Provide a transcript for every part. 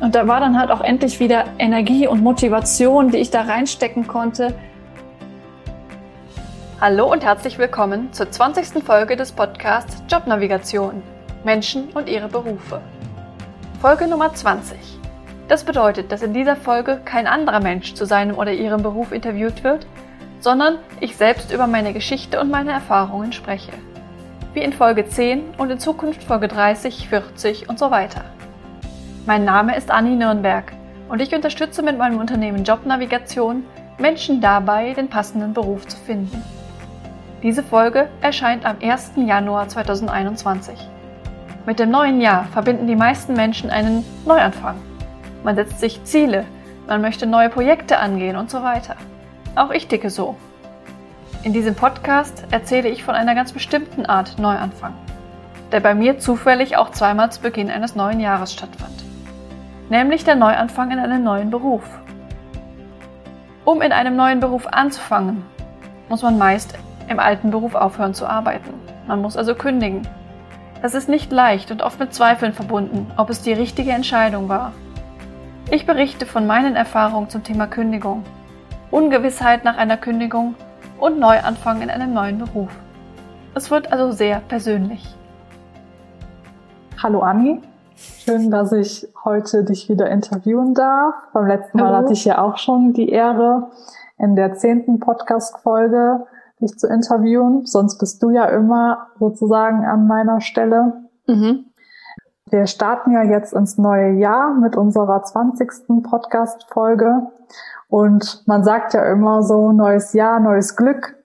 Und da war dann halt auch endlich wieder Energie und Motivation, die ich da reinstecken konnte. Hallo und herzlich willkommen zur 20. Folge des Podcasts Jobnavigation. Menschen und ihre Berufe. Folge Nummer 20. Das bedeutet, dass in dieser Folge kein anderer Mensch zu seinem oder ihrem Beruf interviewt wird, sondern ich selbst über meine Geschichte und meine Erfahrungen spreche. Wie in Folge 10 und in Zukunft Folge 30, 40 und so weiter. Mein Name ist Anni Nürnberg und ich unterstütze mit meinem Unternehmen Jobnavigation Menschen dabei, den passenden Beruf zu finden. Diese Folge erscheint am 1. Januar 2021. Mit dem neuen Jahr verbinden die meisten Menschen einen Neuanfang. Man setzt sich Ziele, man möchte neue Projekte angehen und so weiter. Auch ich ticke so. In diesem Podcast erzähle ich von einer ganz bestimmten Art Neuanfang, der bei mir zufällig auch zweimal zu Beginn eines neuen Jahres stattfand nämlich der Neuanfang in einem neuen Beruf. Um in einem neuen Beruf anzufangen, muss man meist im alten Beruf aufhören zu arbeiten. Man muss also kündigen. Das ist nicht leicht und oft mit Zweifeln verbunden, ob es die richtige Entscheidung war. Ich berichte von meinen Erfahrungen zum Thema Kündigung, Ungewissheit nach einer Kündigung und Neuanfang in einem neuen Beruf. Es wird also sehr persönlich. Hallo Anni, Schön, dass ich heute dich wieder interviewen darf. Beim letzten Mal Hallo. hatte ich ja auch schon die Ehre, in der zehnten Podcast-Folge dich zu interviewen. Sonst bist du ja immer sozusagen an meiner Stelle. Mhm. Wir starten ja jetzt ins neue Jahr mit unserer 20. Podcast-Folge. Und man sagt ja immer so, neues Jahr, neues Glück.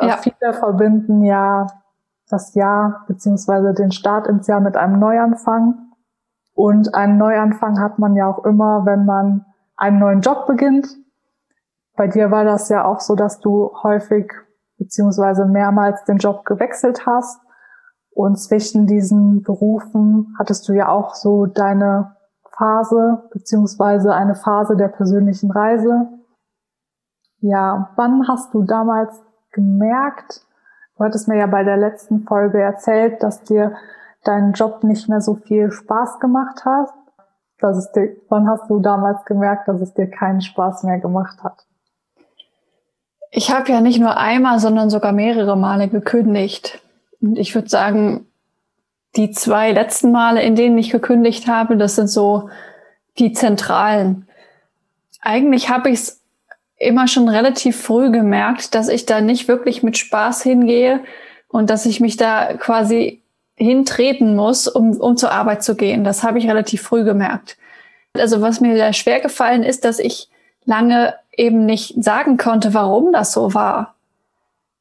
Ja. Viele verbinden ja das Jahr beziehungsweise den Start ins Jahr mit einem Neuanfang. Und einen Neuanfang hat man ja auch immer, wenn man einen neuen Job beginnt. Bei dir war das ja auch so, dass du häufig beziehungsweise mehrmals den Job gewechselt hast. Und zwischen diesen Berufen hattest du ja auch so deine Phase beziehungsweise eine Phase der persönlichen Reise. Ja, wann hast du damals gemerkt, du hattest mir ja bei der letzten Folge erzählt, dass dir deinen Job nicht mehr so viel Spaß gemacht hat? Dass es dir, wann hast du damals gemerkt, dass es dir keinen Spaß mehr gemacht hat? Ich habe ja nicht nur einmal, sondern sogar mehrere Male gekündigt. Und ich würde sagen, die zwei letzten Male, in denen ich gekündigt habe, das sind so die zentralen. Eigentlich habe ich es immer schon relativ früh gemerkt, dass ich da nicht wirklich mit Spaß hingehe und dass ich mich da quasi hintreten muss, um, um zur Arbeit zu gehen. Das habe ich relativ früh gemerkt. Also was mir da schwer gefallen ist, dass ich lange eben nicht sagen konnte, warum das so war.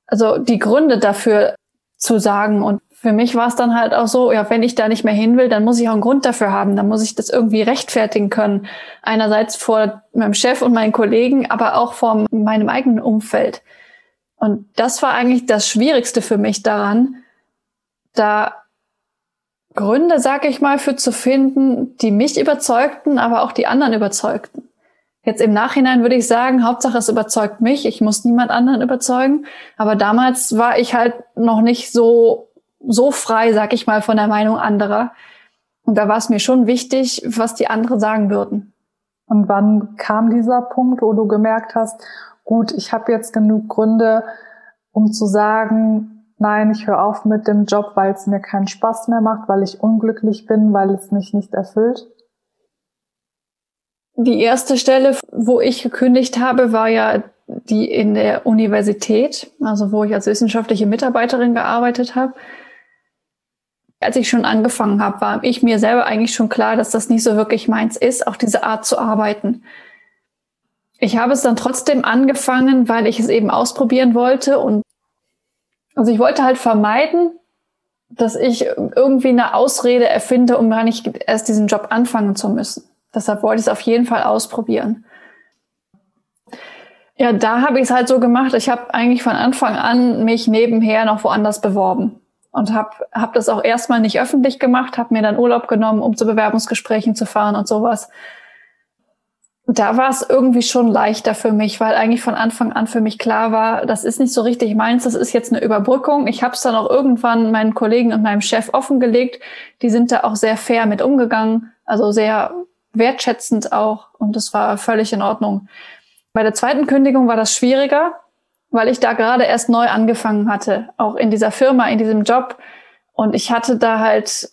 Also die Gründe dafür zu sagen. Und für mich war es dann halt auch so, ja, wenn ich da nicht mehr hin will, dann muss ich auch einen Grund dafür haben. Dann muss ich das irgendwie rechtfertigen können. Einerseits vor meinem Chef und meinen Kollegen, aber auch vor meinem eigenen Umfeld. Und das war eigentlich das Schwierigste für mich daran, da Gründe, sag ich mal, für zu finden, die mich überzeugten, aber auch die anderen überzeugten. Jetzt im Nachhinein würde ich sagen, Hauptsache es überzeugt mich, ich muss niemand anderen überzeugen. Aber damals war ich halt noch nicht so, so frei, sag ich mal, von der Meinung anderer. Und da war es mir schon wichtig, was die anderen sagen würden. Und wann kam dieser Punkt, wo du gemerkt hast, gut, ich habe jetzt genug Gründe, um zu sagen, nein, ich höre auf mit dem Job, weil es mir keinen Spaß mehr macht, weil ich unglücklich bin, weil es mich nicht erfüllt? Die erste Stelle, wo ich gekündigt habe, war ja die in der Universität, also wo ich als wissenschaftliche Mitarbeiterin gearbeitet habe. Als ich schon angefangen habe, war ich mir selber eigentlich schon klar, dass das nicht so wirklich meins ist, auch diese Art zu arbeiten. Ich habe es dann trotzdem angefangen, weil ich es eben ausprobieren wollte und also ich wollte halt vermeiden, dass ich irgendwie eine Ausrede erfinde, um gar nicht erst diesen Job anfangen zu müssen. Deshalb wollte ich es auf jeden Fall ausprobieren. Ja, da habe ich es halt so gemacht. Ich habe eigentlich von Anfang an mich nebenher noch woanders beworben und habe hab das auch erstmal nicht öffentlich gemacht, habe mir dann Urlaub genommen, um zu Bewerbungsgesprächen zu fahren und sowas da war es irgendwie schon leichter für mich, weil eigentlich von Anfang an für mich klar war, das ist nicht so richtig meins, das ist jetzt eine Überbrückung. Ich habe es dann auch irgendwann meinen Kollegen und meinem Chef offengelegt. Die sind da auch sehr fair mit umgegangen, also sehr wertschätzend auch und das war völlig in Ordnung. Bei der zweiten Kündigung war das schwieriger, weil ich da gerade erst neu angefangen hatte, auch in dieser Firma, in diesem Job. Und ich hatte da halt,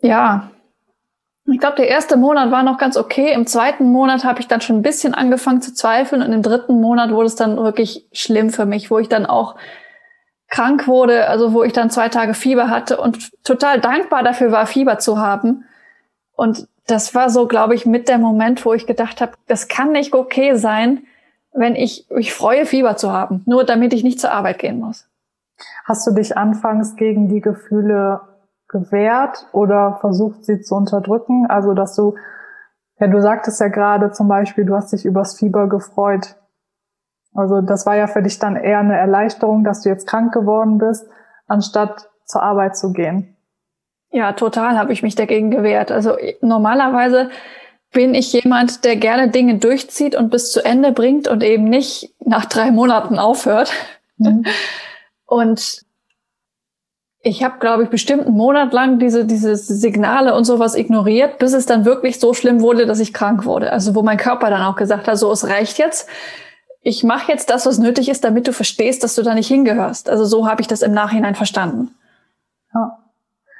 ja, ich glaube, der erste Monat war noch ganz okay. Im zweiten Monat habe ich dann schon ein bisschen angefangen zu zweifeln und im dritten Monat wurde es dann wirklich schlimm für mich, wo ich dann auch krank wurde, also wo ich dann zwei Tage Fieber hatte und total dankbar dafür war, Fieber zu haben. Und das war so, glaube ich, mit der Moment, wo ich gedacht habe, das kann nicht okay sein, wenn ich mich freue, Fieber zu haben, nur damit ich nicht zur Arbeit gehen muss. Hast du dich anfangs gegen die Gefühle gewehrt oder versucht sie zu unterdrücken? Also, dass du, ja, du sagtest ja gerade zum Beispiel, du hast dich übers Fieber gefreut. Also, das war ja für dich dann eher eine Erleichterung, dass du jetzt krank geworden bist, anstatt zur Arbeit zu gehen. Ja, total habe ich mich dagegen gewehrt. Also normalerweise bin ich jemand, der gerne Dinge durchzieht und bis zu Ende bringt und eben nicht nach drei Monaten aufhört. Mhm. Und ich habe, glaube ich, bestimmt einen Monat lang diese, diese Signale und sowas ignoriert, bis es dann wirklich so schlimm wurde, dass ich krank wurde. Also wo mein Körper dann auch gesagt hat, so es reicht jetzt. Ich mache jetzt das, was nötig ist, damit du verstehst, dass du da nicht hingehörst. Also so habe ich das im Nachhinein verstanden. Ja.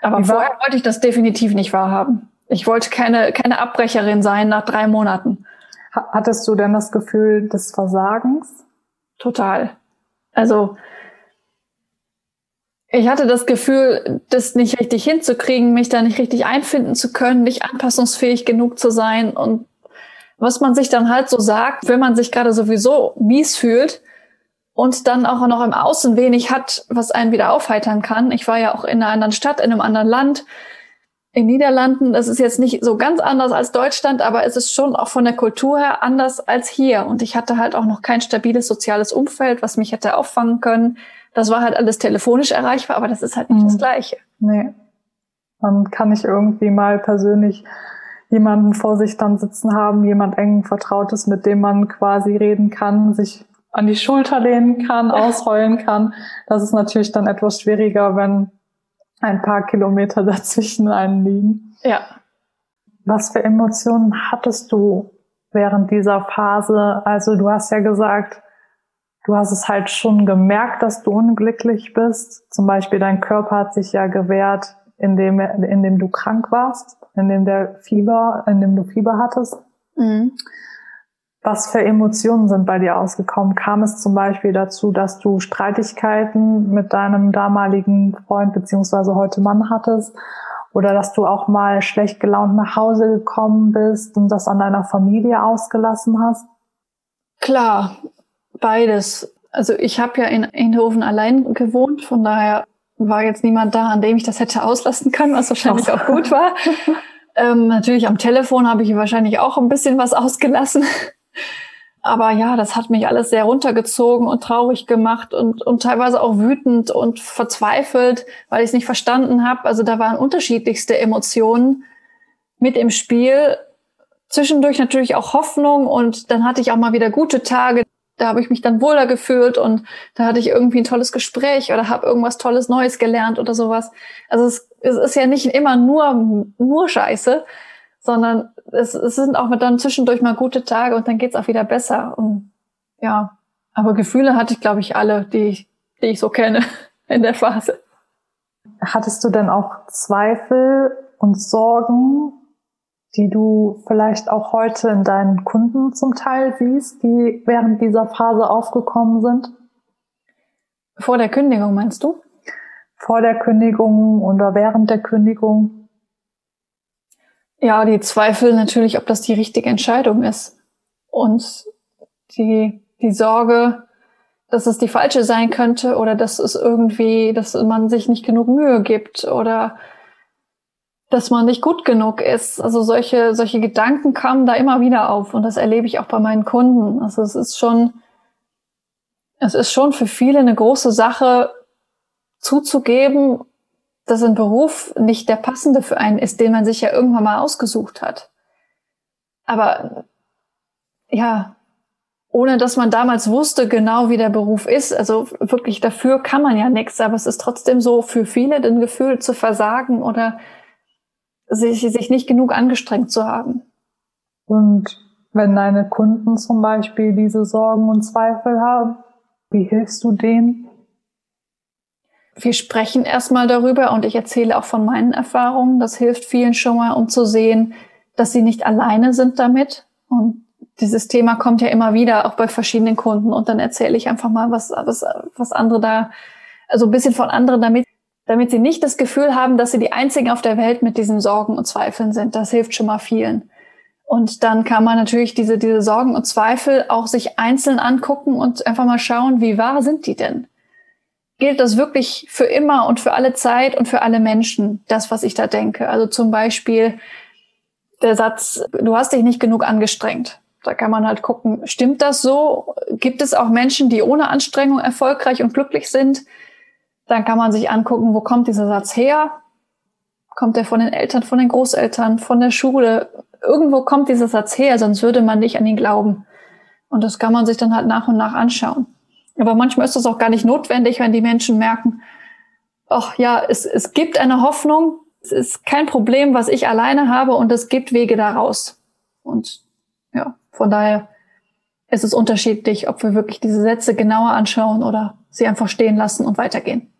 Aber vorher wollte ich das definitiv nicht wahrhaben. Ich wollte keine, keine Abbrecherin sein nach drei Monaten. Hattest du denn das Gefühl des Versagens? Total. Also ich hatte das Gefühl, das nicht richtig hinzukriegen, mich da nicht richtig einfinden zu können, nicht anpassungsfähig genug zu sein und was man sich dann halt so sagt, wenn man sich gerade sowieso mies fühlt und dann auch noch im Außen wenig hat, was einen wieder aufheitern kann. Ich war ja auch in einer anderen Stadt, in einem anderen Land, in Niederlanden. Das ist jetzt nicht so ganz anders als Deutschland, aber es ist schon auch von der Kultur her anders als hier. Und ich hatte halt auch noch kein stabiles soziales Umfeld, was mich hätte auffangen können. Das war halt alles telefonisch erreichbar, aber das ist halt nicht mhm. das Gleiche. Nee. Man kann nicht irgendwie mal persönlich jemanden vor sich dann sitzen haben, jemand eng Vertrautes, mit dem man quasi reden kann, sich an die Schulter lehnen kann, ausheulen kann. Das ist natürlich dann etwas schwieriger, wenn ein paar Kilometer dazwischen einen liegen. Ja. Was für Emotionen hattest du während dieser Phase? Also du hast ja gesagt, du hast es halt schon gemerkt, dass du unglücklich bist. Zum Beispiel dein Körper hat sich ja gewehrt, indem, indem du krank warst, indem der Fieber, indem du Fieber hattest. Mhm. Was für Emotionen sind bei dir ausgekommen? Kam es zum Beispiel dazu, dass du Streitigkeiten mit deinem damaligen Freund beziehungsweise heute Mann hattest? Oder dass du auch mal schlecht gelaunt nach Hause gekommen bist und das an deiner Familie ausgelassen hast? Klar, Beides. Also ich habe ja in Eindhoven allein gewohnt, von daher war jetzt niemand da, an dem ich das hätte auslassen können, was wahrscheinlich auch gut war. ähm, natürlich am Telefon habe ich wahrscheinlich auch ein bisschen was ausgelassen. Aber ja, das hat mich alles sehr runtergezogen und traurig gemacht und, und teilweise auch wütend und verzweifelt, weil ich es nicht verstanden habe. Also da waren unterschiedlichste Emotionen mit im Spiel. Zwischendurch natürlich auch Hoffnung und dann hatte ich auch mal wieder gute Tage da habe ich mich dann wohler gefühlt und da hatte ich irgendwie ein tolles Gespräch oder habe irgendwas Tolles Neues gelernt oder sowas. Also es, es ist ja nicht immer nur, nur Scheiße, sondern es, es sind auch dann zwischendurch mal gute Tage und dann geht's auch wieder besser. Und ja, aber Gefühle hatte ich, glaube ich, alle, die ich, die ich so kenne in der Phase. Hattest du denn auch Zweifel und Sorgen die du vielleicht auch heute in deinen Kunden zum Teil siehst, die während dieser Phase aufgekommen sind? Vor der Kündigung meinst du? Vor der Kündigung oder während der Kündigung? Ja, die Zweifel natürlich, ob das die richtige Entscheidung ist. Und die, die Sorge, dass es die falsche sein könnte oder dass es irgendwie, dass man sich nicht genug Mühe gibt oder dass man nicht gut genug ist. Also solche, solche Gedanken kamen da immer wieder auf und das erlebe ich auch bei meinen Kunden. Also es ist schon, es ist schon für viele eine große Sache zuzugeben, dass ein Beruf nicht der passende für einen ist, den man sich ja irgendwann mal ausgesucht hat. Aber ja, ohne dass man damals wusste genau, wie der Beruf ist. Also wirklich dafür kann man ja nichts, aber es ist trotzdem so für viele ein Gefühl zu versagen oder sich, sich nicht genug angestrengt zu haben. Und wenn deine Kunden zum Beispiel diese Sorgen und Zweifel haben, wie hilfst du denen? Wir sprechen erstmal darüber und ich erzähle auch von meinen Erfahrungen. Das hilft vielen schon mal, um zu sehen, dass sie nicht alleine sind damit. Und dieses Thema kommt ja immer wieder, auch bei verschiedenen Kunden. Und dann erzähle ich einfach mal, was, was, was andere da, also ein bisschen von anderen, damit, damit sie nicht das Gefühl haben, dass sie die einzigen auf der Welt mit diesen Sorgen und Zweifeln sind. Das hilft schon mal vielen. Und dann kann man natürlich diese, diese Sorgen und Zweifel auch sich einzeln angucken und einfach mal schauen, wie wahr sind die denn? Gilt das wirklich für immer und für alle Zeit und für alle Menschen, das, was ich da denke? Also zum Beispiel der Satz, du hast dich nicht genug angestrengt. Da kann man halt gucken, stimmt das so? Gibt es auch Menschen, die ohne Anstrengung erfolgreich und glücklich sind? Dann kann man sich angucken, wo kommt dieser Satz her? Kommt der von den Eltern, von den Großeltern, von der Schule? Irgendwo kommt dieser Satz her, sonst würde man nicht an ihn glauben. Und das kann man sich dann halt nach und nach anschauen. Aber manchmal ist das auch gar nicht notwendig, wenn die Menschen merken, ach ja, es, es gibt eine Hoffnung, es ist kein Problem, was ich alleine habe und es gibt Wege daraus. Und ja, von daher ist es unterschiedlich, ob wir wirklich diese Sätze genauer anschauen oder sie einfach stehen lassen und weitergehen.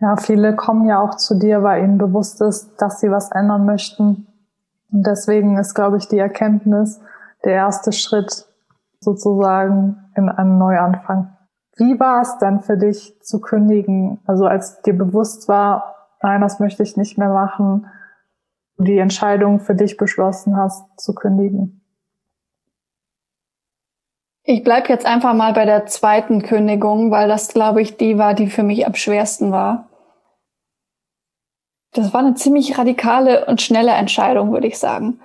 Ja, viele kommen ja auch zu dir, weil ihnen bewusst ist, dass sie was ändern möchten. Und deswegen ist, glaube ich, die Erkenntnis der erste Schritt sozusagen in einen Neuanfang. Wie war es denn für dich zu kündigen? Also als dir bewusst war, nein, das möchte ich nicht mehr machen, die Entscheidung für dich beschlossen hast zu kündigen? Ich bleib jetzt einfach mal bei der zweiten Kündigung, weil das, glaube ich, die war, die für mich am schwersten war. Das war eine ziemlich radikale und schnelle Entscheidung, würde ich sagen.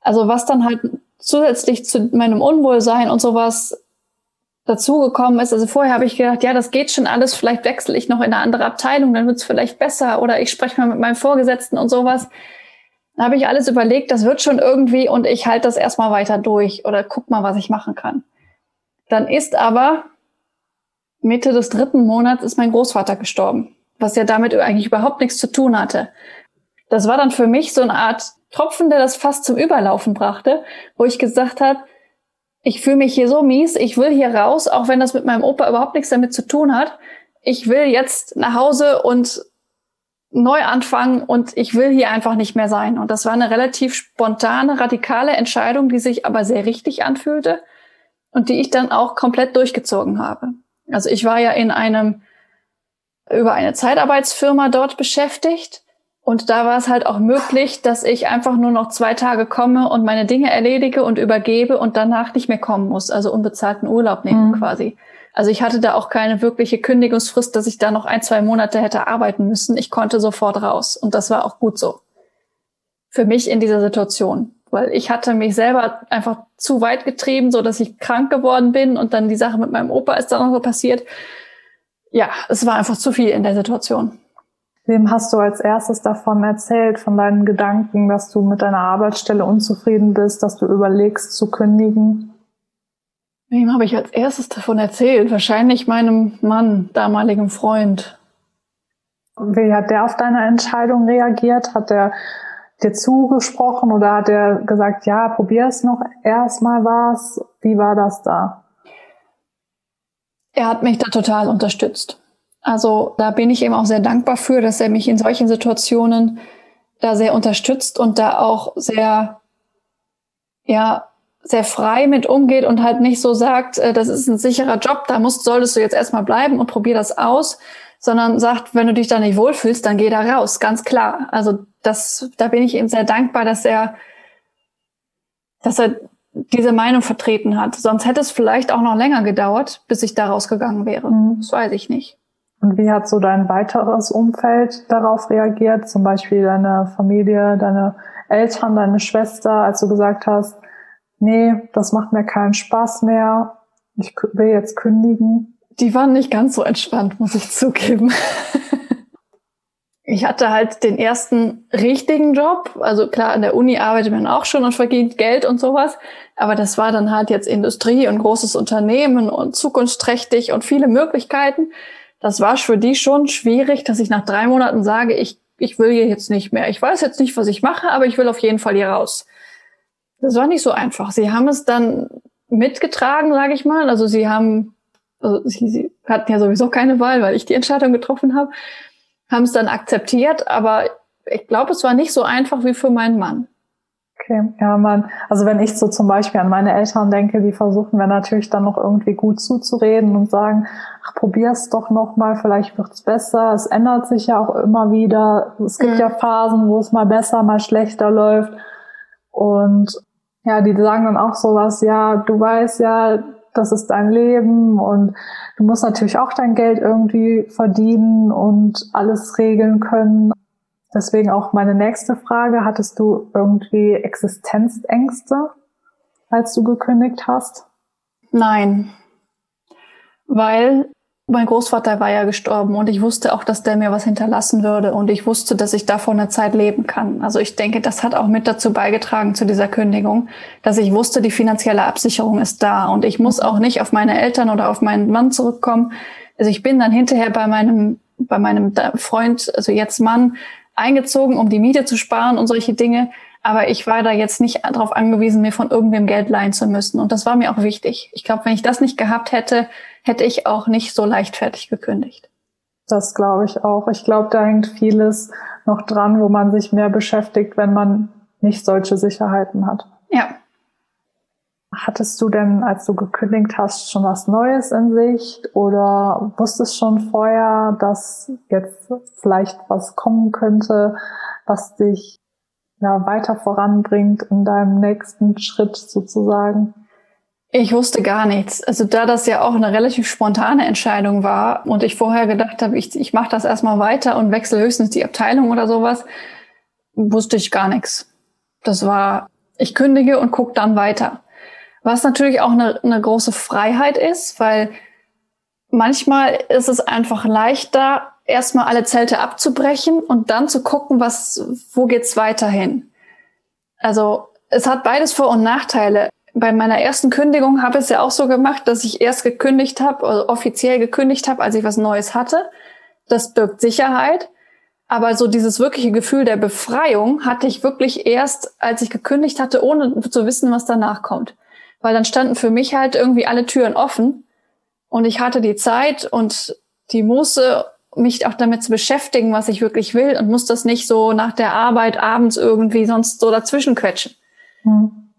Also was dann halt zusätzlich zu meinem Unwohlsein und sowas dazugekommen ist. Also vorher habe ich gedacht, ja, das geht schon alles, vielleicht wechsle ich noch in eine andere Abteilung, dann wird es vielleicht besser oder ich spreche mal mit meinem Vorgesetzten und sowas. Dann habe ich alles überlegt, das wird schon irgendwie und ich halte das erstmal weiter durch oder guck mal, was ich machen kann. Dann ist aber Mitte des dritten Monats ist mein Großvater gestorben, was ja damit eigentlich überhaupt nichts zu tun hatte. Das war dann für mich so eine Art Tropfen, der das fast zum Überlaufen brachte, wo ich gesagt habe, ich fühle mich hier so mies, ich will hier raus, auch wenn das mit meinem Opa überhaupt nichts damit zu tun hat. Ich will jetzt nach Hause und neu anfangen und ich will hier einfach nicht mehr sein. Und das war eine relativ spontane, radikale Entscheidung, die sich aber sehr richtig anfühlte und die ich dann auch komplett durchgezogen habe. Also ich war ja in einem, über eine Zeitarbeitsfirma dort beschäftigt und da war es halt auch möglich, dass ich einfach nur noch zwei Tage komme und meine Dinge erledige und übergebe und danach nicht mehr kommen muss, also unbezahlten Urlaub nehmen mhm. quasi. Also ich hatte da auch keine wirkliche Kündigungsfrist, dass ich da noch ein, zwei Monate hätte arbeiten müssen. Ich konnte sofort raus und das war auch gut so. Für mich in dieser Situation weil ich hatte mich selber einfach zu weit getrieben, so dass ich krank geworden bin und dann die Sache mit meinem Opa ist dann noch so passiert. Ja, es war einfach zu viel in der Situation. Wem hast du als erstes davon erzählt, von deinen Gedanken, dass du mit deiner Arbeitsstelle unzufrieden bist, dass du überlegst zu kündigen? Wem habe ich als erstes davon erzählt? Wahrscheinlich meinem Mann, damaligen Freund. Wie hat der auf deine Entscheidung reagiert? Hat der dir zugesprochen oder hat er gesagt, ja, probier es noch erstmal was? Wie war das da? Er hat mich da total unterstützt. Also da bin ich ihm auch sehr dankbar für, dass er mich in solchen Situationen da sehr unterstützt und da auch sehr, ja, sehr frei mit umgeht und halt nicht so sagt, äh, das ist ein sicherer Job, da musst, solltest du jetzt erstmal bleiben und probier das aus, sondern sagt, wenn du dich da nicht wohlfühlst, dann geh da raus, ganz klar. Also das, da bin ich ihm sehr dankbar, dass er, dass er diese Meinung vertreten hat. Sonst hätte es vielleicht auch noch länger gedauert, bis ich da rausgegangen wäre. Mhm. Das weiß ich nicht. Und wie hat so dein weiteres Umfeld darauf reagiert? Zum Beispiel deine Familie, deine Eltern, deine Schwester, als du gesagt hast, nee, das macht mir keinen Spaß mehr, ich will jetzt kündigen die waren nicht ganz so entspannt, muss ich zugeben. ich hatte halt den ersten richtigen Job. Also klar, an der Uni arbeitet man auch schon und verdient Geld und sowas. Aber das war dann halt jetzt Industrie und großes Unternehmen und zukunftsträchtig und viele Möglichkeiten. Das war für die schon schwierig, dass ich nach drei Monaten sage, ich ich will hier jetzt nicht mehr. Ich weiß jetzt nicht, was ich mache, aber ich will auf jeden Fall hier raus. Das war nicht so einfach. Sie haben es dann mitgetragen, sage ich mal. Also sie haben, also sie, sie hatten ja sowieso keine Wahl, weil ich die Entscheidung getroffen habe, haben es dann akzeptiert, aber ich glaube, es war nicht so einfach wie für meinen Mann. Okay, ja, man, also wenn ich so zum Beispiel an meine Eltern denke, die versuchen mir natürlich dann noch irgendwie gut zuzureden und sagen, ach, probier's doch noch mal, vielleicht wird's besser. Es ändert sich ja auch immer wieder. Es gibt mhm. ja Phasen, wo es mal besser, mal schlechter läuft. Und ja, die sagen dann auch sowas, ja, du weißt ja, das ist dein Leben und du musst natürlich auch dein Geld irgendwie verdienen und alles regeln können. Deswegen auch meine nächste Frage, hattest du irgendwie Existenzängste, als du gekündigt hast? Nein, weil mein Großvater war ja gestorben und ich wusste auch, dass der mir was hinterlassen würde und ich wusste, dass ich davon eine Zeit leben kann. Also ich denke, das hat auch mit dazu beigetragen zu dieser Kündigung, dass ich wusste, die finanzielle Absicherung ist da und ich muss auch nicht auf meine Eltern oder auf meinen Mann zurückkommen. Also ich bin dann hinterher bei meinem bei meinem Freund, also jetzt Mann, eingezogen, um die Miete zu sparen und solche Dinge. Aber ich war da jetzt nicht darauf angewiesen, mir von irgendwem Geld leihen zu müssen. Und das war mir auch wichtig. Ich glaube, wenn ich das nicht gehabt hätte, hätte ich auch nicht so leichtfertig gekündigt. Das glaube ich auch. Ich glaube, da hängt vieles noch dran, wo man sich mehr beschäftigt, wenn man nicht solche Sicherheiten hat. Ja. Hattest du denn, als du gekündigt hast, schon was Neues in Sicht oder wusstest schon vorher, dass jetzt vielleicht was kommen könnte, was dich ja weiter voranbringt in deinem nächsten Schritt sozusagen? Ich wusste gar nichts. Also da das ja auch eine relativ spontane Entscheidung war und ich vorher gedacht habe, ich, ich mache das erstmal weiter und wechsle höchstens die Abteilung oder sowas, wusste ich gar nichts. Das war, ich kündige und gucke dann weiter. Was natürlich auch eine, eine große Freiheit ist, weil manchmal ist es einfach leichter, erstmal alle Zelte abzubrechen und dann zu gucken, was, wo geht's weiterhin. Also es hat beides Vor- und Nachteile bei meiner ersten Kündigung habe ich es ja auch so gemacht, dass ich erst gekündigt habe, also offiziell gekündigt habe, als ich was Neues hatte. Das birgt Sicherheit. Aber so dieses wirkliche Gefühl der Befreiung hatte ich wirklich erst, als ich gekündigt hatte, ohne zu wissen, was danach kommt. Weil dann standen für mich halt irgendwie alle Türen offen und ich hatte die Zeit und die Muße, mich auch damit zu beschäftigen, was ich wirklich will und muss das nicht so nach der Arbeit abends irgendwie sonst so dazwischen quetschen. Hm.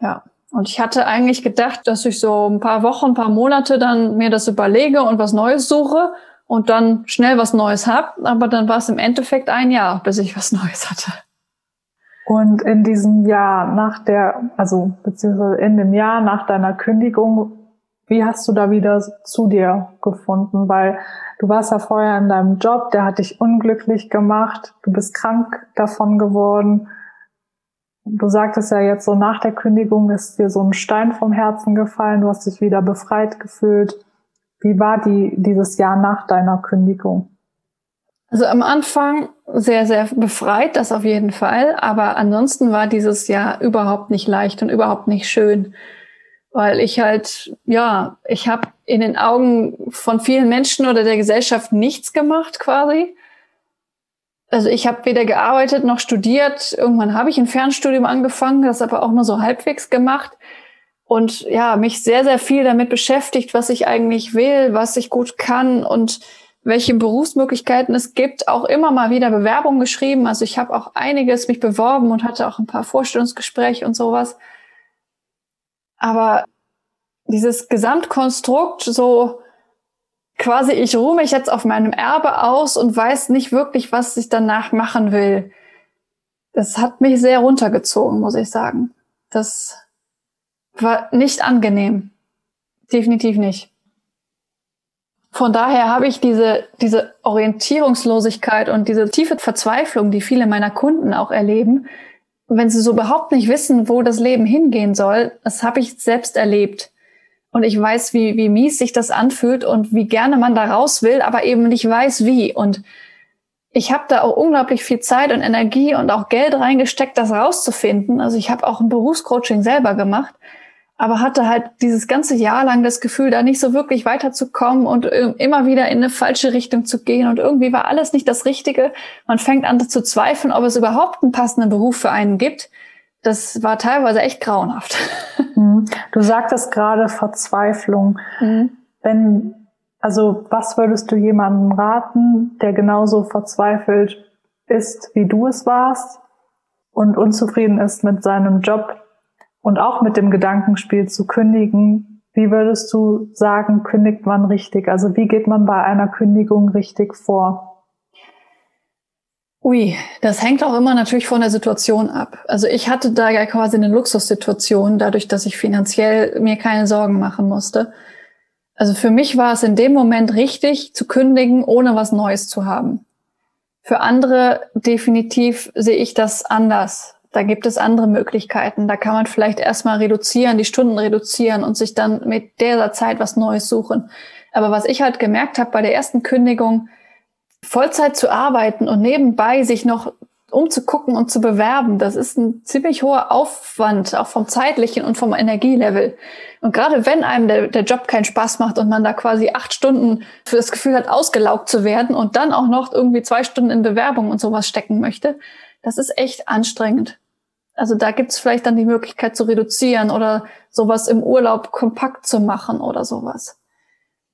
Ja. Und ich hatte eigentlich gedacht, dass ich so ein paar Wochen, ein paar Monate dann mir das überlege und was Neues suche und dann schnell was Neues hab. Aber dann war es im Endeffekt ein Jahr, bis ich was Neues hatte. Und in diesem Jahr nach der, also beziehungsweise in dem Jahr nach deiner Kündigung, wie hast du da wieder zu dir gefunden? Weil du warst ja vorher in deinem Job, der hat dich unglücklich gemacht, du bist krank davon geworden Du sagtest ja jetzt so nach der Kündigung ist dir so ein Stein vom Herzen gefallen, du hast dich wieder befreit gefühlt. Wie war die, dieses Jahr nach deiner Kündigung? Also am Anfang sehr, sehr befreit, das auf jeden Fall. Aber ansonsten war dieses Jahr überhaupt nicht leicht und überhaupt nicht schön. Weil ich halt, ja, ich habe in den Augen von vielen Menschen oder der Gesellschaft nichts gemacht quasi also ich habe weder gearbeitet noch studiert. Irgendwann habe ich ein Fernstudium angefangen, das aber auch nur so halbwegs gemacht und ja, mich sehr, sehr viel damit beschäftigt, was ich eigentlich will, was ich gut kann und welche Berufsmöglichkeiten es gibt. Auch immer mal wieder Bewerbungen geschrieben. Also ich habe auch einiges mich beworben und hatte auch ein paar Vorstellungsgespräche und sowas. Aber dieses Gesamtkonstrukt, so quasi, ich ruhe mich jetzt auf meinem Erbe aus und weiß nicht wirklich, was ich danach machen will. Das hat mich sehr runtergezogen, muss ich sagen. Das war nicht angenehm. Definitiv nicht. Von daher habe ich diese, diese Orientierungslosigkeit und diese tiefe Verzweiflung, die viele meiner Kunden auch erleben, wenn sie so überhaupt nicht wissen, wo das Leben hingehen soll, das habe ich selbst erlebt. Und ich weiß, wie, wie mies sich das anfühlt und wie gerne man da raus will, aber eben nicht weiß, wie. Und ich habe da auch unglaublich viel Zeit und Energie und auch Geld reingesteckt, das rauszufinden. Also ich habe auch ein Berufscoaching selber gemacht. Aber hatte halt dieses ganze Jahr lang das Gefühl, da nicht so wirklich weiterzukommen und immer wieder in eine falsche Richtung zu gehen. Und irgendwie war alles nicht das Richtige. Man fängt an zu zweifeln, ob es überhaupt einen passenden Beruf für einen gibt. Das war teilweise echt grauenhaft. Mhm. Du sagtest gerade Verzweiflung. Mhm. Wenn, also was würdest du jemandem raten, der genauso verzweifelt ist, wie du es warst und unzufrieden ist mit seinem Job und auch mit dem Gedankenspiel zu kündigen, wie würdest du sagen, kündigt man richtig? Also wie geht man bei einer Kündigung richtig vor? Ui, das hängt auch immer natürlich von der Situation ab. Also ich hatte da ja quasi eine Luxussituation, dadurch, dass ich finanziell mir keine Sorgen machen musste. Also für mich war es in dem Moment richtig zu kündigen, ohne was Neues zu haben. Für andere definitiv sehe ich das anders. Da gibt es andere Möglichkeiten. Da kann man vielleicht erstmal reduzieren, die Stunden reduzieren und sich dann mit dieser Zeit was Neues suchen. Aber was ich halt gemerkt habe bei der ersten Kündigung, Vollzeit zu arbeiten und nebenbei sich noch umzugucken und zu bewerben, das ist ein ziemlich hoher Aufwand, auch vom zeitlichen und vom Energielevel. Und gerade wenn einem der, der Job keinen Spaß macht und man da quasi acht Stunden für das Gefühl hat, ausgelaugt zu werden und dann auch noch irgendwie zwei Stunden in Bewerbung und sowas stecken möchte, das ist echt anstrengend. Also da gibt's vielleicht dann die Möglichkeit zu reduzieren oder sowas im Urlaub kompakt zu machen oder sowas.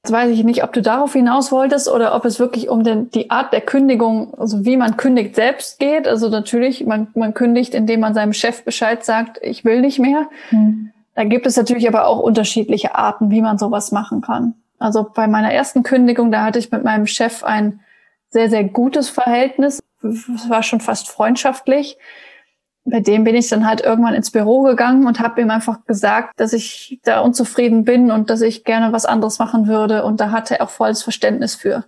Jetzt weiß ich nicht, ob du darauf hinaus wolltest oder ob es wirklich um den, die Art der Kündigung, also wie man kündigt selbst geht. Also natürlich, man, man kündigt, indem man seinem Chef Bescheid sagt, ich will nicht mehr. Hm. Da gibt es natürlich aber auch unterschiedliche Arten, wie man sowas machen kann. Also bei meiner ersten Kündigung, da hatte ich mit meinem Chef ein sehr, sehr gutes Verhältnis. Es war schon fast freundschaftlich bei dem bin ich dann halt irgendwann ins Büro gegangen und habe ihm einfach gesagt, dass ich da unzufrieden bin und dass ich gerne was anderes machen würde. Und da hatte er auch volles Verständnis für.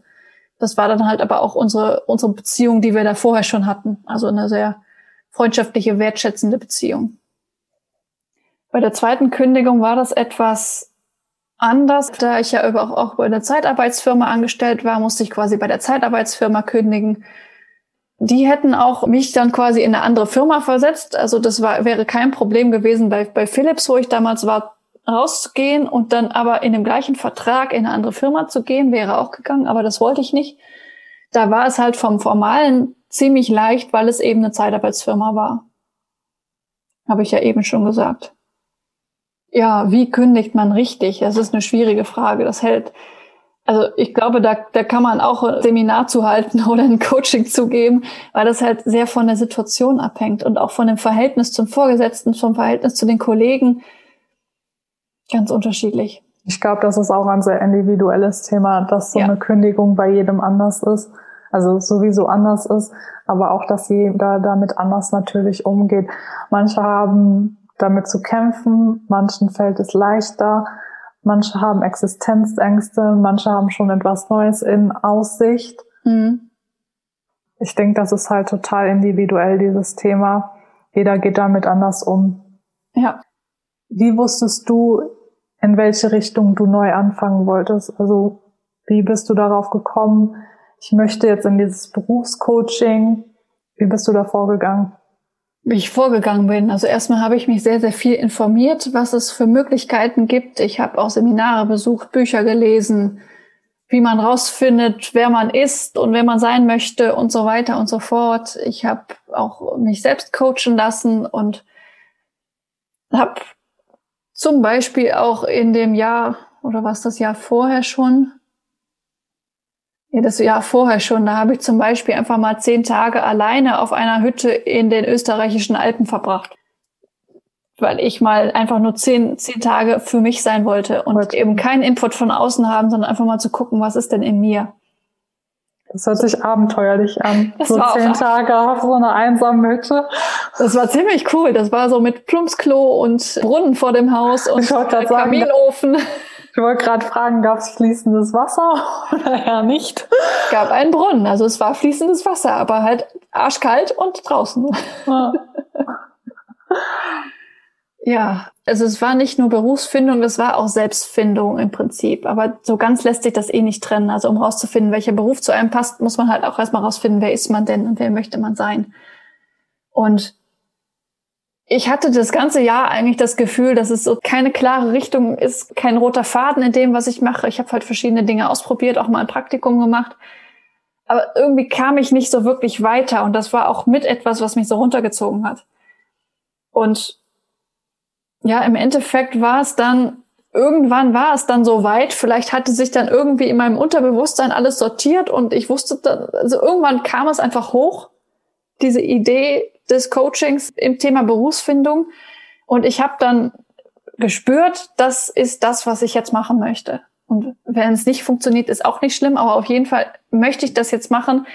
Das war dann halt aber auch unsere, unsere Beziehung, die wir da vorher schon hatten. Also eine sehr freundschaftliche, wertschätzende Beziehung. Bei der zweiten Kündigung war das etwas anders. Da ich ja auch bei der Zeitarbeitsfirma angestellt war, musste ich quasi bei der Zeitarbeitsfirma kündigen die hätten auch mich dann quasi in eine andere Firma versetzt. Also das war, wäre kein Problem gewesen bei, bei Philips, wo ich damals war, rauszugehen und dann aber in dem gleichen Vertrag in eine andere Firma zu gehen, wäre auch gegangen, aber das wollte ich nicht. Da war es halt vom Formalen ziemlich leicht, weil es eben eine Zeitarbeitsfirma war. Habe ich ja eben schon gesagt. Ja, wie kündigt man richtig? Das ist eine schwierige Frage. Das hält, also ich glaube, da, da kann man auch ein Seminar zu halten oder ein Coaching zu geben, weil das halt sehr von der Situation abhängt und auch von dem Verhältnis zum Vorgesetzten, vom Verhältnis zu den Kollegen. Ganz unterschiedlich. Ich glaube, das ist auch ein sehr individuelles Thema, dass so ja. eine Kündigung bei jedem anders ist. Also sowieso anders ist, aber auch, dass jeder damit anders natürlich umgeht. Manche haben damit zu kämpfen, manchen fällt es leichter. Manche haben Existenzängste, manche haben schon etwas Neues in Aussicht. Mhm. Ich denke, das ist halt total individuell, dieses Thema. Jeder geht damit anders um. Ja. Wie wusstest du, in welche Richtung du neu anfangen wolltest? Also, wie bist du darauf gekommen? Ich möchte jetzt in dieses Berufscoaching. Wie bist du da vorgegangen? Wie ich vorgegangen bin. Also erstmal habe ich mich sehr, sehr viel informiert, was es für Möglichkeiten gibt. Ich habe auch Seminare besucht, Bücher gelesen, wie man rausfindet, wer man ist und wer man sein möchte und so weiter und so fort. Ich habe auch mich selbst coachen lassen und habe zum Beispiel auch in dem Jahr oder was das Jahr vorher schon ja, das Jahr vorher schon. Da habe ich zum Beispiel einfach mal zehn Tage alleine auf einer Hütte in den österreichischen Alpen verbracht. Weil ich mal einfach nur zehn, zehn Tage für mich sein wollte und What? eben keinen Input von außen haben, sondern einfach mal zu gucken, was ist denn in mir. Das hört sich abenteuerlich an. Das so zehn Tage auf so einer einsamen Hütte. Das war ziemlich cool. Das war so mit Plumpsklo und Brunnen vor dem Haus und Kaminofen. Ich wollte gerade fragen, gab es fließendes Wasser oder ja nicht? Es gab einen Brunnen, also es war fließendes Wasser, aber halt arschkalt und draußen. Ja. ja, also es war nicht nur Berufsfindung, es war auch Selbstfindung im Prinzip. Aber so ganz lässt sich das eh nicht trennen. Also um rauszufinden, welcher Beruf zu einem passt, muss man halt auch erstmal rausfinden, wer ist man denn und wer möchte man sein. Und ich hatte das ganze Jahr eigentlich das Gefühl, dass es so keine klare Richtung ist, kein roter Faden in dem, was ich mache. Ich habe halt verschiedene Dinge ausprobiert, auch mal ein Praktikum gemacht. Aber irgendwie kam ich nicht so wirklich weiter und das war auch mit etwas, was mich so runtergezogen hat. Und ja, im Endeffekt war es dann, irgendwann war es dann so weit, vielleicht hatte sich dann irgendwie in meinem Unterbewusstsein alles sortiert und ich wusste dann, also irgendwann kam es einfach hoch, diese Idee, des Coachings im Thema Berufsfindung. Und ich habe dann gespürt, das ist das, was ich jetzt machen möchte. Und wenn es nicht funktioniert, ist auch nicht schlimm, aber auf jeden Fall möchte ich das jetzt machen.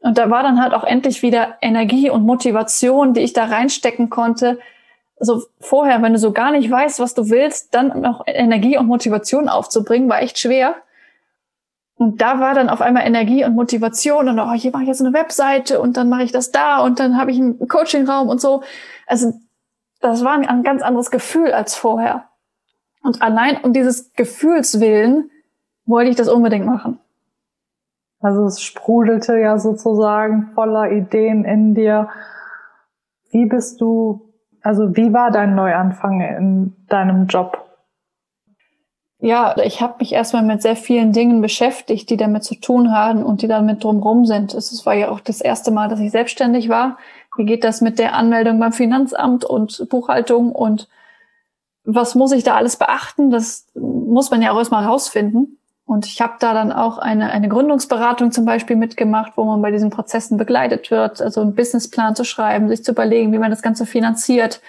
Und da war dann halt auch endlich wieder Energie und Motivation, die ich da reinstecken konnte. Also vorher, wenn du so gar nicht weißt, was du willst, dann noch Energie und Motivation aufzubringen, war echt schwer. Und da war dann auf einmal Energie und Motivation und oh, hier mache ich jetzt eine Webseite und dann mache ich das da und dann habe ich einen Coachingraum und so. Also das war ein ganz anderes Gefühl als vorher. Und allein um dieses Gefühls willen wollte ich das unbedingt machen. Also es sprudelte ja sozusagen voller Ideen in dir. Wie bist du, also wie war dein Neuanfang in deinem Job? Ja, ich habe mich erstmal mit sehr vielen Dingen beschäftigt, die damit zu tun haben und die damit drumherum sind. Es war ja auch das erste Mal, dass ich selbstständig war. Wie geht das mit der Anmeldung beim Finanzamt und Buchhaltung und was muss ich da alles beachten? Das muss man ja auch erstmal rausfinden. Und ich habe da dann auch eine, eine Gründungsberatung zum Beispiel mitgemacht, wo man bei diesen Prozessen begleitet wird, also einen Businessplan zu schreiben, sich zu überlegen, wie man das Ganze finanziert,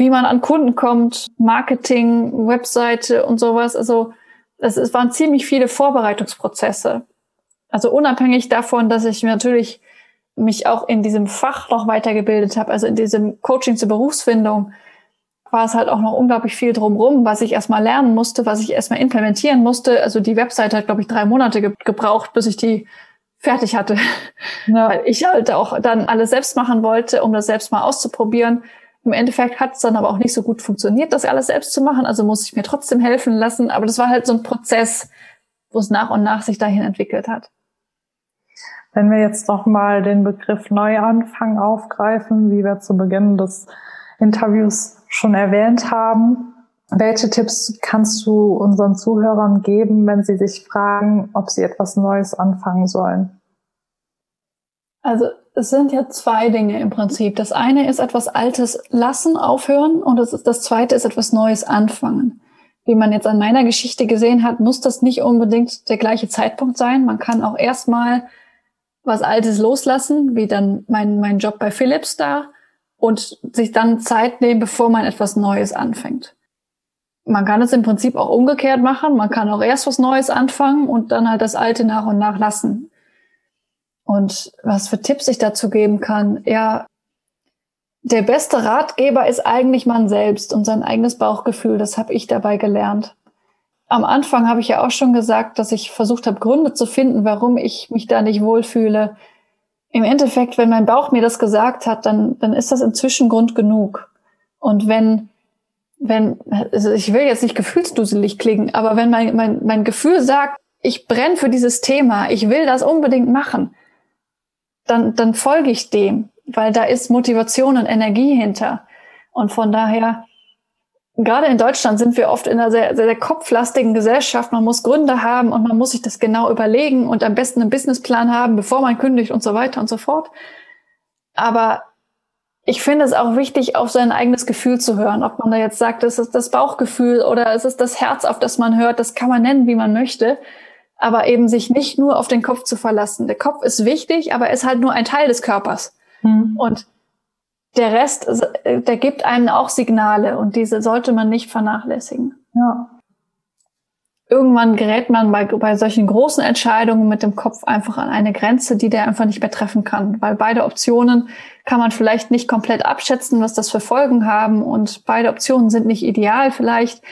wie man an Kunden kommt, Marketing, Webseite und sowas. Also es, es waren ziemlich viele Vorbereitungsprozesse. Also unabhängig davon, dass ich natürlich mich auch in diesem Fach noch weitergebildet habe, also in diesem Coaching zur Berufsfindung, war es halt auch noch unglaublich viel drumrum, was ich erstmal lernen musste, was ich erstmal implementieren musste. Also die Webseite hat, glaube ich, drei Monate ge gebraucht, bis ich die fertig hatte. Ja. Weil ich halt auch dann alles selbst machen wollte, um das selbst mal auszuprobieren. Im Endeffekt hat es dann aber auch nicht so gut funktioniert, das alles selbst zu machen. Also muss ich mir trotzdem helfen lassen. Aber das war halt so ein Prozess, wo es nach und nach sich dahin entwickelt hat. Wenn wir jetzt noch mal den Begriff Neuanfang aufgreifen, wie wir zu Beginn des Interviews schon erwähnt haben, welche Tipps kannst du unseren Zuhörern geben, wenn sie sich fragen, ob sie etwas Neues anfangen sollen? Also es sind ja zwei Dinge im Prinzip. Das eine ist etwas Altes lassen, aufhören und das, das zweite ist etwas Neues anfangen. Wie man jetzt an meiner Geschichte gesehen hat, muss das nicht unbedingt der gleiche Zeitpunkt sein. Man kann auch erstmal was Altes loslassen, wie dann mein, mein Job bei Philips da und sich dann Zeit nehmen, bevor man etwas Neues anfängt. Man kann es im Prinzip auch umgekehrt machen. Man kann auch erst was Neues anfangen und dann halt das Alte nach und nach lassen. Und was für Tipps ich dazu geben kann, ja, der beste Ratgeber ist eigentlich man selbst und sein eigenes Bauchgefühl. Das habe ich dabei gelernt. Am Anfang habe ich ja auch schon gesagt, dass ich versucht habe, Gründe zu finden, warum ich mich da nicht wohlfühle. Im Endeffekt, wenn mein Bauch mir das gesagt hat, dann, dann ist das inzwischen Grund genug. Und wenn, wenn, also ich will jetzt nicht gefühlsduselig klingen, aber wenn mein, mein, mein Gefühl sagt, ich brenne für dieses Thema, ich will das unbedingt machen, dann, dann folge ich dem, weil da ist Motivation und Energie hinter. Und von daher, gerade in Deutschland sind wir oft in einer sehr, sehr, sehr kopflastigen Gesellschaft. Man muss Gründe haben und man muss sich das genau überlegen und am besten einen Businessplan haben, bevor man kündigt und so weiter und so fort. Aber ich finde es auch wichtig, auf sein eigenes Gefühl zu hören. Ob man da jetzt sagt, es ist das Bauchgefühl oder es ist das Herz, auf das man hört, das kann man nennen, wie man möchte aber eben sich nicht nur auf den Kopf zu verlassen. Der Kopf ist wichtig, aber ist halt nur ein Teil des Körpers. Mhm. Und der Rest, äh, der gibt einem auch Signale und diese sollte man nicht vernachlässigen. Ja. Irgendwann gerät man bei, bei solchen großen Entscheidungen mit dem Kopf einfach an eine Grenze, die der einfach nicht mehr treffen kann, weil beide Optionen kann man vielleicht nicht komplett abschätzen, was das für Folgen haben und beide Optionen sind nicht ideal vielleicht.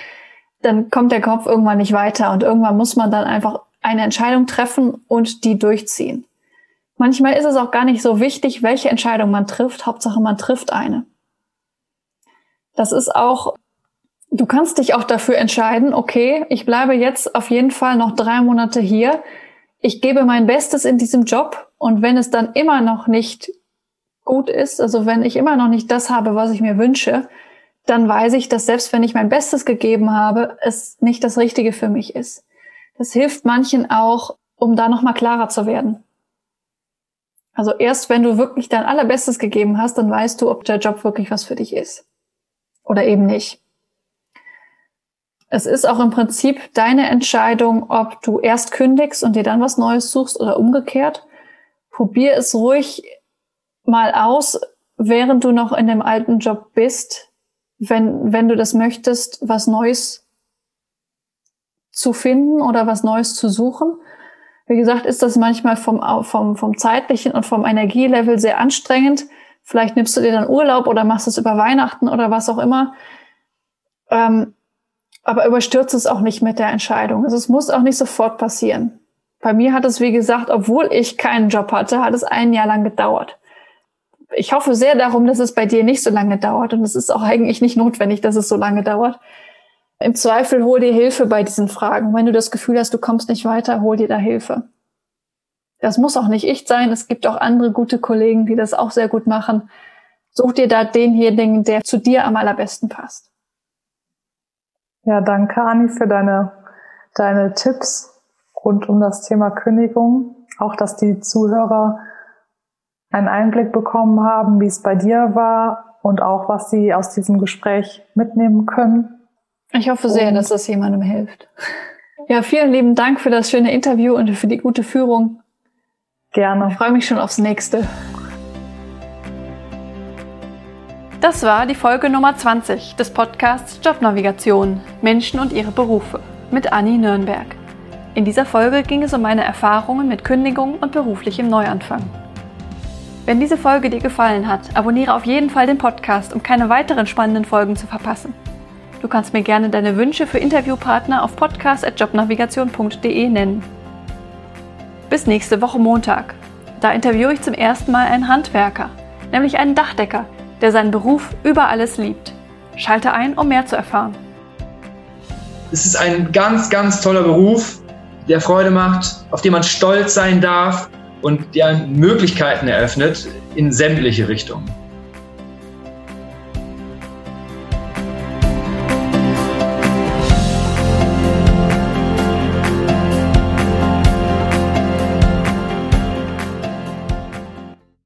Dann kommt der Kopf irgendwann nicht weiter und irgendwann muss man dann einfach eine Entscheidung treffen und die durchziehen. Manchmal ist es auch gar nicht so wichtig, welche Entscheidung man trifft. Hauptsache, man trifft eine. Das ist auch, du kannst dich auch dafür entscheiden, okay, ich bleibe jetzt auf jeden Fall noch drei Monate hier. Ich gebe mein Bestes in diesem Job und wenn es dann immer noch nicht gut ist, also wenn ich immer noch nicht das habe, was ich mir wünsche, dann weiß ich, dass selbst wenn ich mein Bestes gegeben habe, es nicht das Richtige für mich ist. Das hilft manchen auch, um da nochmal klarer zu werden. Also erst wenn du wirklich dein allerbestes gegeben hast, dann weißt du, ob der Job wirklich was für dich ist. Oder eben nicht. Es ist auch im Prinzip deine Entscheidung, ob du erst kündigst und dir dann was Neues suchst oder umgekehrt. Probier es ruhig mal aus, während du noch in dem alten Job bist, wenn, wenn du das möchtest, was Neues zu finden oder was Neues zu suchen. Wie gesagt, ist das manchmal vom, vom, vom zeitlichen und vom Energielevel sehr anstrengend. Vielleicht nimmst du dir dann Urlaub oder machst es über Weihnachten oder was auch immer. Ähm, aber überstürzt es auch nicht mit der Entscheidung. Also es muss auch nicht sofort passieren. Bei mir hat es, wie gesagt, obwohl ich keinen Job hatte, hat es ein Jahr lang gedauert ich hoffe sehr darum, dass es bei dir nicht so lange dauert. Und es ist auch eigentlich nicht notwendig, dass es so lange dauert. Im Zweifel hol dir Hilfe bei diesen Fragen. Wenn du das Gefühl hast, du kommst nicht weiter, hol dir da Hilfe. Das muss auch nicht ich sein. Es gibt auch andere gute Kollegen, die das auch sehr gut machen. Such dir da denjenigen, der zu dir am allerbesten passt. Ja, danke, Ani, für deine, deine Tipps rund um das Thema Kündigung. Auch, dass die Zuhörer einen Einblick bekommen haben, wie es bei dir war und auch, was sie aus diesem Gespräch mitnehmen können. Ich hoffe sehr, und dass das jemandem hilft. Ja, vielen lieben Dank für das schöne Interview und für die gute Führung. Gerne. Ich freue mich schon aufs nächste. Das war die Folge Nummer 20 des Podcasts Jobnavigation Menschen und ihre Berufe mit Anni Nürnberg. In dieser Folge ging es um meine Erfahrungen mit Kündigung und beruflichem Neuanfang. Wenn diese Folge dir gefallen hat, abonniere auf jeden Fall den Podcast, um keine weiteren spannenden Folgen zu verpassen. Du kannst mir gerne deine Wünsche für Interviewpartner auf podcast.jobnavigation.de nennen. Bis nächste Woche Montag. Da interviewe ich zum ersten Mal einen Handwerker, nämlich einen Dachdecker, der seinen Beruf über alles liebt. Schalte ein, um mehr zu erfahren. Es ist ein ganz, ganz toller Beruf, der Freude macht, auf den man stolz sein darf und dir Möglichkeiten eröffnet in sämtliche Richtungen.